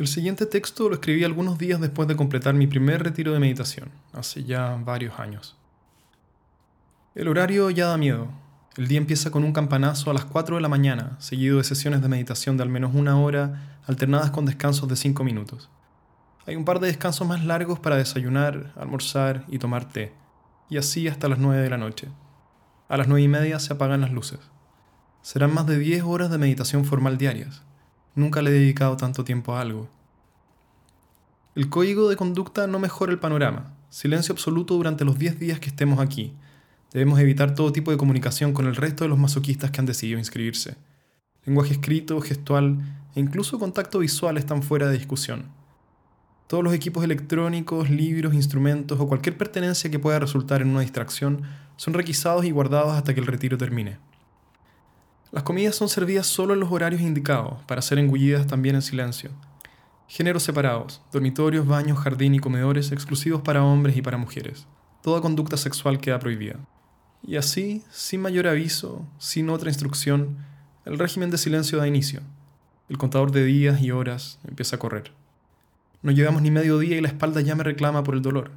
El siguiente texto lo escribí algunos días después de completar mi primer retiro de meditación, hace ya varios años. El horario ya da miedo. El día empieza con un campanazo a las 4 de la mañana, seguido de sesiones de meditación de al menos una hora, alternadas con descansos de 5 minutos. Hay un par de descansos más largos para desayunar, almorzar y tomar té, y así hasta las 9 de la noche. A las 9 y media se apagan las luces. Serán más de 10 horas de meditación formal diarias. Nunca le he dedicado tanto tiempo a algo. El código de conducta no mejora el panorama. Silencio absoluto durante los 10 días que estemos aquí. Debemos evitar todo tipo de comunicación con el resto de los masoquistas que han decidido inscribirse. Lenguaje escrito, gestual e incluso contacto visual están fuera de discusión. Todos los equipos electrónicos, libros, instrumentos o cualquier pertenencia que pueda resultar en una distracción son requisados y guardados hasta que el retiro termine. Las comidas son servidas solo en los horarios indicados, para ser engullidas también en silencio. Géneros separados, dormitorios, baños, jardín y comedores exclusivos para hombres y para mujeres. Toda conducta sexual queda prohibida. Y así, sin mayor aviso, sin otra instrucción, el régimen de silencio da inicio. El contador de días y horas empieza a correr. No llevamos ni medio día y la espalda ya me reclama por el dolor.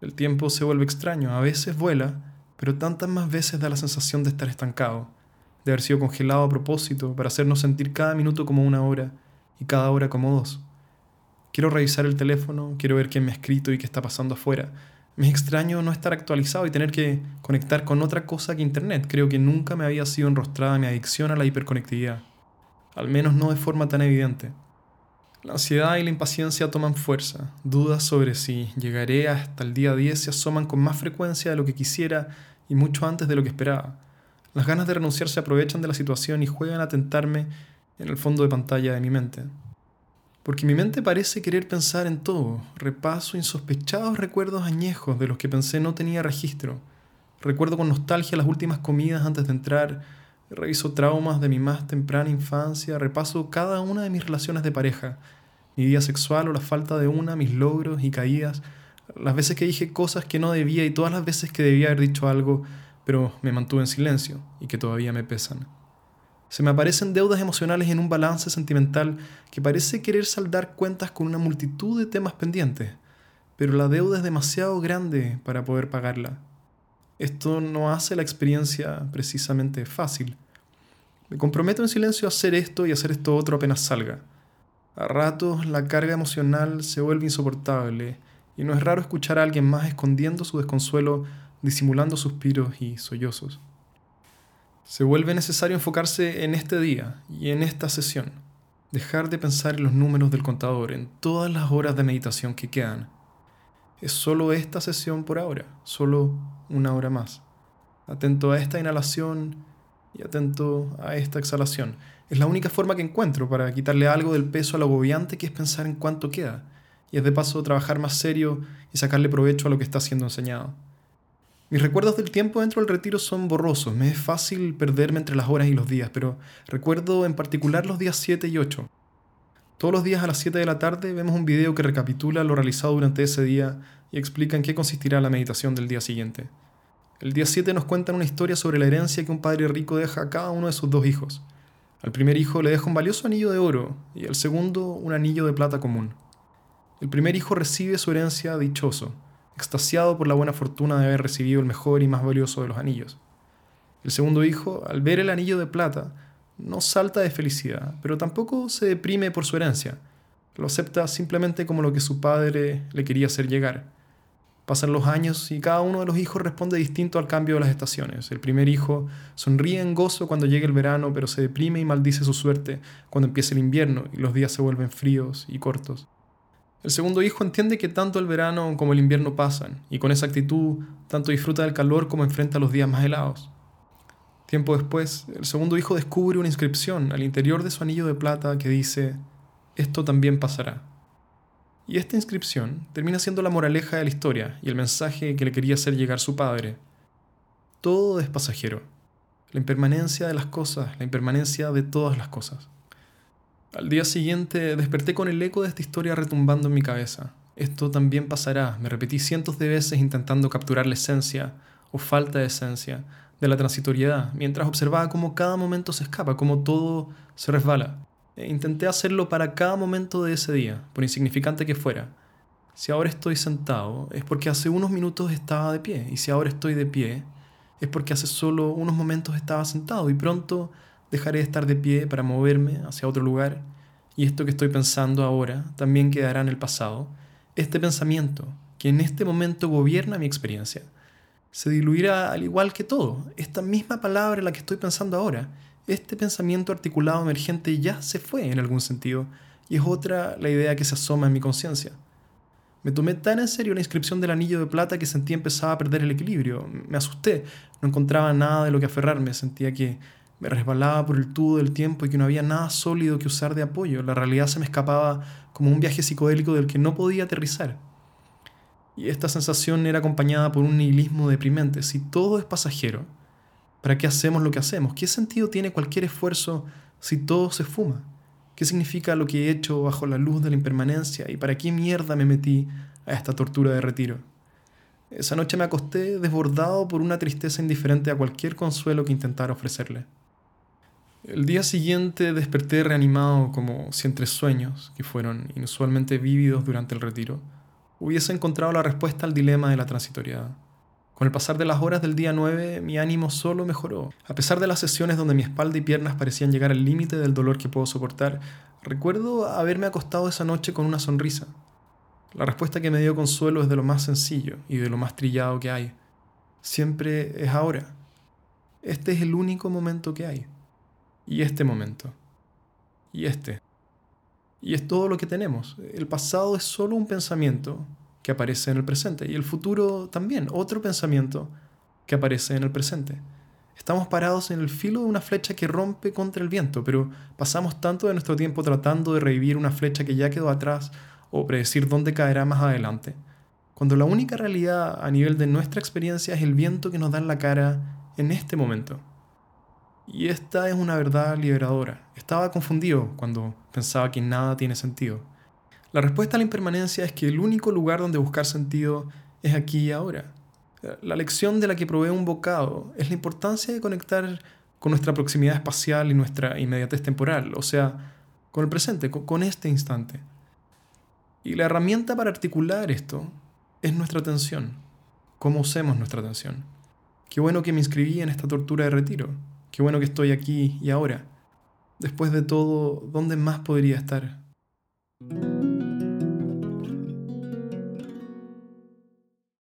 El tiempo se vuelve extraño, a veces vuela, pero tantas más veces da la sensación de estar estancado de haber sido congelado a propósito para hacernos sentir cada minuto como una hora y cada hora como dos. Quiero revisar el teléfono, quiero ver quién me ha escrito y qué está pasando afuera. Me extraño no estar actualizado y tener que conectar con otra cosa que Internet. Creo que nunca me había sido enrostrada mi adicción a la hiperconectividad. Al menos no de forma tan evidente. La ansiedad y la impaciencia toman fuerza. Dudas sobre si llegaré hasta el día 10 se asoman con más frecuencia de lo que quisiera y mucho antes de lo que esperaba. Las ganas de renunciar se aprovechan de la situación y juegan a tentarme en el fondo de pantalla de mi mente. Porque mi mente parece querer pensar en todo. Repaso insospechados recuerdos añejos de los que pensé no tenía registro. Recuerdo con nostalgia las últimas comidas antes de entrar. Reviso traumas de mi más temprana infancia. Repaso cada una de mis relaciones de pareja. Mi vida sexual o la falta de una, mis logros y caídas. Las veces que dije cosas que no debía y todas las veces que debía haber dicho algo pero me mantuve en silencio y que todavía me pesan. Se me aparecen deudas emocionales en un balance sentimental que parece querer saldar cuentas con una multitud de temas pendientes, pero la deuda es demasiado grande para poder pagarla. Esto no hace la experiencia precisamente fácil. Me comprometo en silencio a hacer esto y hacer esto otro apenas salga. A ratos la carga emocional se vuelve insoportable y no es raro escuchar a alguien más escondiendo su desconsuelo disimulando suspiros y sollozos. Se vuelve necesario enfocarse en este día y en esta sesión, dejar de pensar en los números del contador, en todas las horas de meditación que quedan. Es solo esta sesión por ahora, solo una hora más. Atento a esta inhalación y atento a esta exhalación. Es la única forma que encuentro para quitarle algo del peso a lo agobiante que es pensar en cuánto queda, y es de paso trabajar más serio y sacarle provecho a lo que está siendo enseñado. Mis recuerdos del tiempo dentro del retiro son borrosos, me es fácil perderme entre las horas y los días, pero recuerdo en particular los días 7 y 8. Todos los días a las 7 de la tarde vemos un video que recapitula lo realizado durante ese día y explica en qué consistirá la meditación del día siguiente. El día 7 nos cuentan una historia sobre la herencia que un padre rico deja a cada uno de sus dos hijos. Al primer hijo le deja un valioso anillo de oro y al segundo un anillo de plata común. El primer hijo recibe su herencia dichoso, extasiado por la buena fortuna de haber recibido el mejor y más valioso de los anillos. El segundo hijo, al ver el anillo de plata, no salta de felicidad, pero tampoco se deprime por su herencia. Lo acepta simplemente como lo que su padre le quería hacer llegar. Pasan los años y cada uno de los hijos responde distinto al cambio de las estaciones. El primer hijo sonríe en gozo cuando llega el verano, pero se deprime y maldice su suerte cuando empieza el invierno y los días se vuelven fríos y cortos. El segundo hijo entiende que tanto el verano como el invierno pasan, y con esa actitud tanto disfruta del calor como enfrenta los días más helados. Tiempo después, el segundo hijo descubre una inscripción al interior de su anillo de plata que dice, esto también pasará. Y esta inscripción termina siendo la moraleja de la historia y el mensaje que le quería hacer llegar su padre. Todo es pasajero. La impermanencia de las cosas, la impermanencia de todas las cosas. Al día siguiente desperté con el eco de esta historia retumbando en mi cabeza. Esto también pasará, me repetí cientos de veces intentando capturar la esencia, o falta de esencia, de la transitoriedad, mientras observaba cómo cada momento se escapa, cómo todo se resbala. E intenté hacerlo para cada momento de ese día, por insignificante que fuera. Si ahora estoy sentado, es porque hace unos minutos estaba de pie, y si ahora estoy de pie, es porque hace solo unos momentos estaba sentado, y pronto dejaré de estar de pie para moverme hacia otro lugar, y esto que estoy pensando ahora también quedará en el pasado. Este pensamiento, que en este momento gobierna mi experiencia, se diluirá al igual que todo. Esta misma palabra en la que estoy pensando ahora, este pensamiento articulado emergente ya se fue en algún sentido, y es otra la idea que se asoma en mi conciencia. Me tomé tan en serio la inscripción del anillo de plata que sentí empezaba a perder el equilibrio. Me asusté, no encontraba nada de lo que aferrarme, sentía que me resbalaba por el tubo del tiempo y que no había nada sólido que usar de apoyo. La realidad se me escapaba como un viaje psicodélico del que no podía aterrizar. Y esta sensación era acompañada por un nihilismo deprimente. Si todo es pasajero, ¿para qué hacemos lo que hacemos? ¿Qué sentido tiene cualquier esfuerzo si todo se fuma? ¿Qué significa lo que he hecho bajo la luz de la impermanencia? ¿Y para qué mierda me metí a esta tortura de retiro? Esa noche me acosté desbordado por una tristeza indiferente a cualquier consuelo que intentara ofrecerle. El día siguiente desperté reanimado como si entre sueños, que fueron inusualmente vívidos durante el retiro, hubiese encontrado la respuesta al dilema de la transitoriedad. Con el pasar de las horas del día 9, mi ánimo solo mejoró. A pesar de las sesiones donde mi espalda y piernas parecían llegar al límite del dolor que puedo soportar, recuerdo haberme acostado esa noche con una sonrisa. La respuesta que me dio consuelo es de lo más sencillo y de lo más trillado que hay. Siempre es ahora. Este es el único momento que hay. Y este momento. Y este. Y es todo lo que tenemos. El pasado es solo un pensamiento que aparece en el presente y el futuro también, otro pensamiento que aparece en el presente. Estamos parados en el filo de una flecha que rompe contra el viento, pero pasamos tanto de nuestro tiempo tratando de revivir una flecha que ya quedó atrás o predecir dónde caerá más adelante, cuando la única realidad a nivel de nuestra experiencia es el viento que nos da en la cara en este momento. Y esta es una verdad liberadora. Estaba confundido cuando pensaba que nada tiene sentido. La respuesta a la impermanencia es que el único lugar donde buscar sentido es aquí y ahora. La lección de la que provee un bocado es la importancia de conectar con nuestra proximidad espacial y nuestra inmediatez temporal, o sea, con el presente, con este instante. Y la herramienta para articular esto es nuestra atención, cómo usemos nuestra atención. Qué bueno que me inscribí en esta tortura de retiro. Qué bueno que estoy aquí y ahora. Después de todo, ¿dónde más podría estar?